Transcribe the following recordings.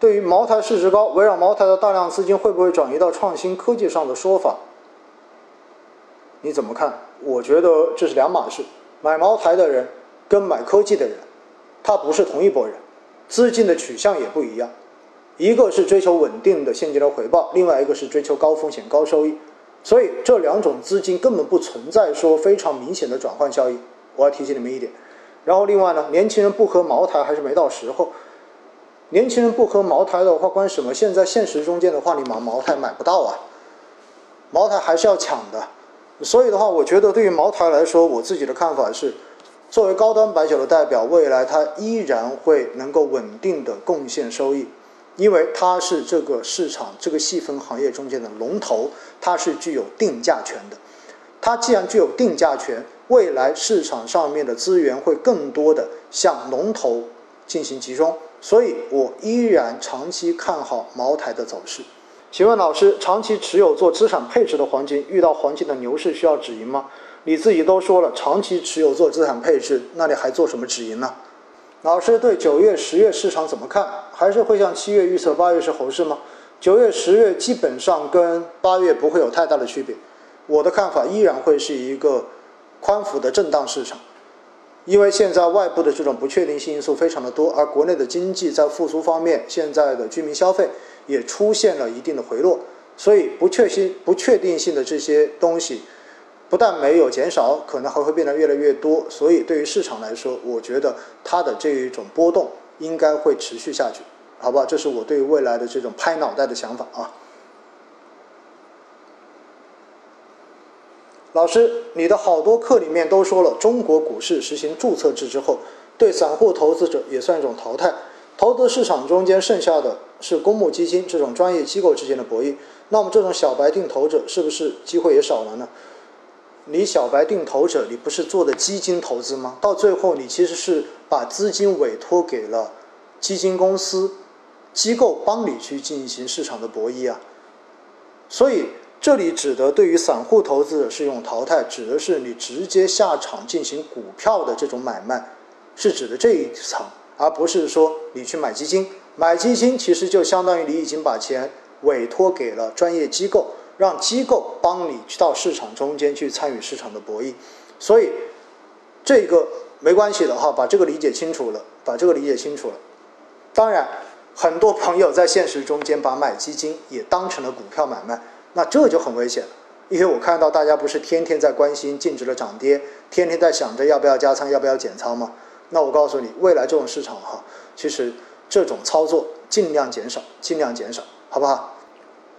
对于茅台市值高，围绕茅台的大量资金会不会转移到创新科技上的说法，你怎么看？我觉得这是两码事。买茅台的人跟买科技的人，他不是同一拨人，资金的取向也不一样。一个是追求稳定的现金流回报，另外一个是追求高风险高收益。所以这两种资金根本不存在说非常明显的转换效应。我要提醒你们一点。然后另外呢，年轻人不喝茅台还是没到时候。年轻人不喝茅台的话，关什么？现在现实中间的话，你买茅台买不到啊，茅台还是要抢的。所以的话，我觉得对于茅台来说，我自己的看法是，作为高端白酒的代表，未来它依然会能够稳定的贡献收益，因为它是这个市场这个细分行业中间的龙头，它是具有定价权的。它既然具有定价权，未来市场上面的资源会更多的向龙头进行集中。所以我依然长期看好茅台的走势。请问老师，长期持有做资产配置的黄金，遇到黄金的牛市需要止盈吗？你自己都说了，长期持有做资产配置，那你还做什么止盈呢？老师对九月、十月市场怎么看？还是会像七月预测八月是猴市吗？九月、十月基本上跟八月不会有太大的区别。我的看法依然会是一个宽幅的震荡市场。因为现在外部的这种不确定性因素非常的多，而国内的经济在复苏方面，现在的居民消费也出现了一定的回落，所以不确性、不确定性的这些东西不但没有减少，可能还会变得越来越多。所以对于市场来说，我觉得它的这一种波动应该会持续下去，好吧？这是我对未来的这种拍脑袋的想法啊。老师，你的好多课里面都说了，中国股市实行注册制之后，对散户投资者也算一种淘汰。投资市场中间剩下的是公募基金这种专业机构之间的博弈。那么这种小白定投者是不是机会也少了呢？你小白定投者，你不是做的基金投资吗？到最后你其实是把资金委托给了基金公司机构，帮你去进行市场的博弈啊。所以。这里指的对于散户投资者是一种淘汰，指的是你直接下场进行股票的这种买卖，是指的这一层，而不是说你去买基金。买基金其实就相当于你已经把钱委托给了专业机构，让机构帮你去到市场中间去参与市场的博弈。所以这个没关系的哈，把这个理解清楚了，把这个理解清楚了。当然，很多朋友在现实中间把买基金也当成了股票买卖。那这就很危险了，因为我看到大家不是天天在关心净值的涨跌，天天在想着要不要加仓，要不要减仓吗？那我告诉你，未来这种市场哈，其实这种操作尽量减少，尽量减少，好不好？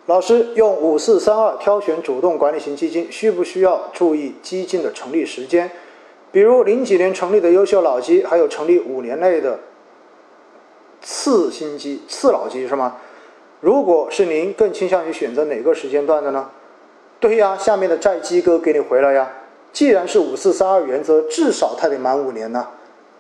老师用五四三二挑选主动管理型基金，需不需要注意基金的成立时间？比如零几年成立的优秀老基，还有成立五年内的次新基、次老基是吗？如果是您更倾向于选择哪个时间段的呢？对呀，下面的债基哥给你回了呀。既然是五四三二原则，至少它得满五年呢。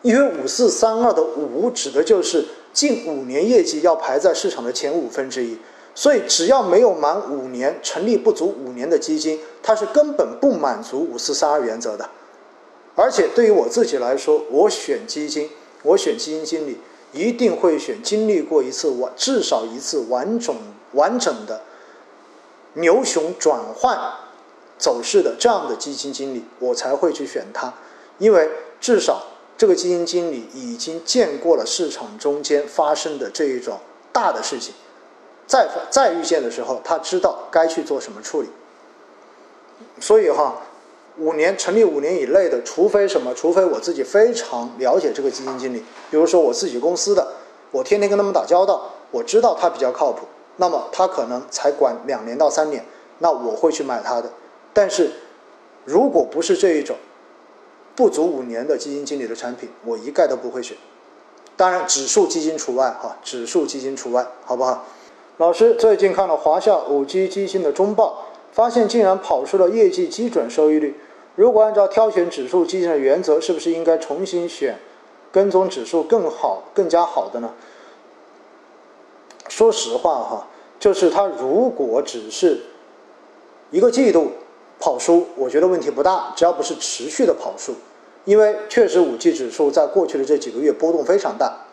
因为五四三二的五指的就是近五年业绩要排在市场的前五分之一，所以只要没有满五年，成立不足五年的基金，它是根本不满足五四三二原则的。而且对于我自己来说，我选基金，我选基金经理。一定会选经历过一次完至少一次完整完整的牛熊转换走势的这样的基金经理，我才会去选他，因为至少这个基金经理已经见过了市场中间发生的这一种大的事情，再再遇见的时候，他知道该去做什么处理。所以哈。五年成立五年以内的，除非什么？除非我自己非常了解这个基金经理，比如说我自己公司的，我天天跟他们打交道，我知道他比较靠谱，那么他可能才管两年到三年，那我会去买他的。但是，如果不是这一种不足五年的基金经理的产品，我一概都不会选。当然，指数基金除外哈，指数基金除外，好不好？老师最近看了华夏五 G 基金的中报，发现竟然跑出了业绩基准收益率。如果按照挑选指数基金的原则，是不是应该重新选跟踪指数更好、更加好的呢？说实话哈，就是它如果只是一个季度跑输，我觉得问题不大，只要不是持续的跑输，因为确实五 G 指数在过去的这几个月波动非常大，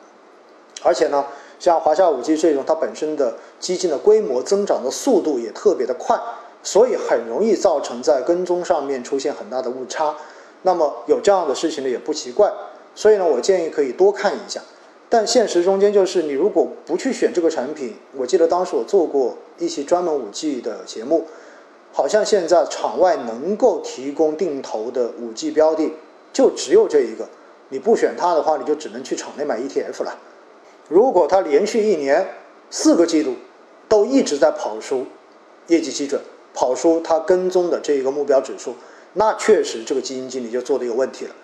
而且呢，像华夏五 G 这种，它本身的基金的规模增长的速度也特别的快，所以很容易造成在跟踪上面出现很大的误差。那么有这样的事情呢，也不奇怪。所以呢，我建议可以多看一下。但现实中间就是，你如果不去选这个产品，我记得当时我做过一期专门五 G 的节目。好像现在场外能够提供定投的五 G 标的就只有这一个，你不选它的话，你就只能去场内买 ETF 了。如果它连续一年四个季度都一直在跑输业绩基准，跑输他跟踪的这一个目标指数，那确实这个基金经理就做的有问题了。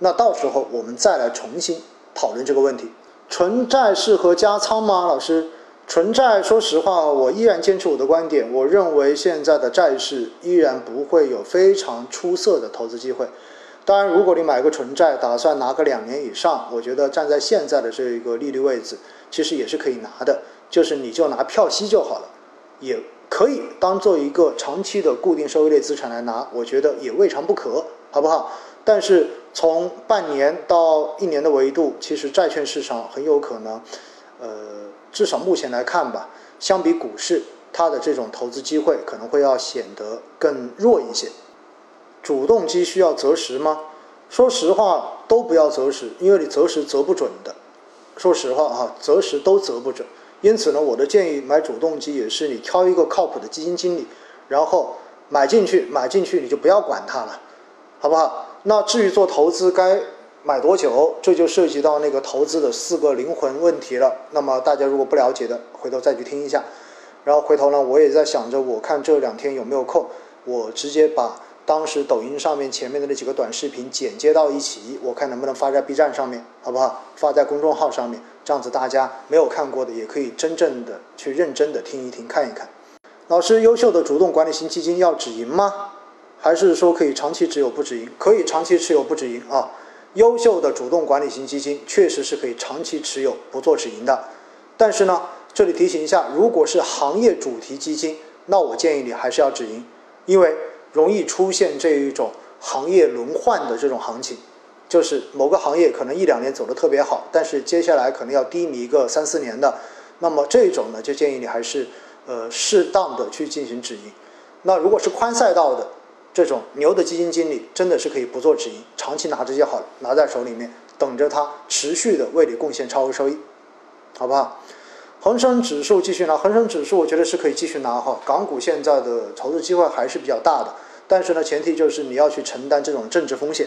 那到时候我们再来重新讨论这个问题：纯债适合加仓吗？老师？纯债，说实话，我依然坚持我的观点。我认为现在的债市依然不会有非常出色的投资机会。当然，如果你买个纯债，打算拿个两年以上，我觉得站在现在的这一个利率位置，其实也是可以拿的。就是你就拿票息就好了，也可以当做一个长期的固定收益类资产来拿，我觉得也未尝不可，好不好？但是从半年到一年的维度，其实债券市场很有可能，呃。至少目前来看吧，相比股市，它的这种投资机会可能会要显得更弱一些。主动基需要择时吗？说实话，都不要择时，因为你择时择不准的。说实话啊，择时都择不准。因此呢，我的建议买主动基也是你挑一个靠谱的基金经理，然后买进去，买进去你就不要管它了，好不好？那至于做投资该。买多久，这就涉及到那个投资的四个灵魂问题了。那么大家如果不了解的，回头再去听一下。然后回头呢，我也在想着，我看这两天有没有空，我直接把当时抖音上面前面的那几个短视频剪接到一起，我看能不能发在 B 站上面，好不好？发在公众号上面，这样子大家没有看过的也可以真正的去认真的听一听，看一看。老师，优秀的主动管理型基金要止盈吗？还是说可以长期持有不止盈？可以长期持有不止盈啊。优秀的主动管理型基金确实是可以长期持有不做止盈的，但是呢，这里提醒一下，如果是行业主题基金，那我建议你还是要止盈，因为容易出现这一种行业轮换的这种行情，就是某个行业可能一两年走得特别好，但是接下来可能要低迷个三四年的，那么这种呢，就建议你还是呃适当的去进行止盈。那如果是宽赛道的。这种牛的基金经理真的是可以不做止盈，长期拿着就好了，拿在手里面，等着它持续的为你贡献超额收益，好不好？恒生指数继续拿，恒生指数我觉得是可以继续拿哈。港股现在的投资机会还是比较大的，但是呢，前提就是你要去承担这种政治风险。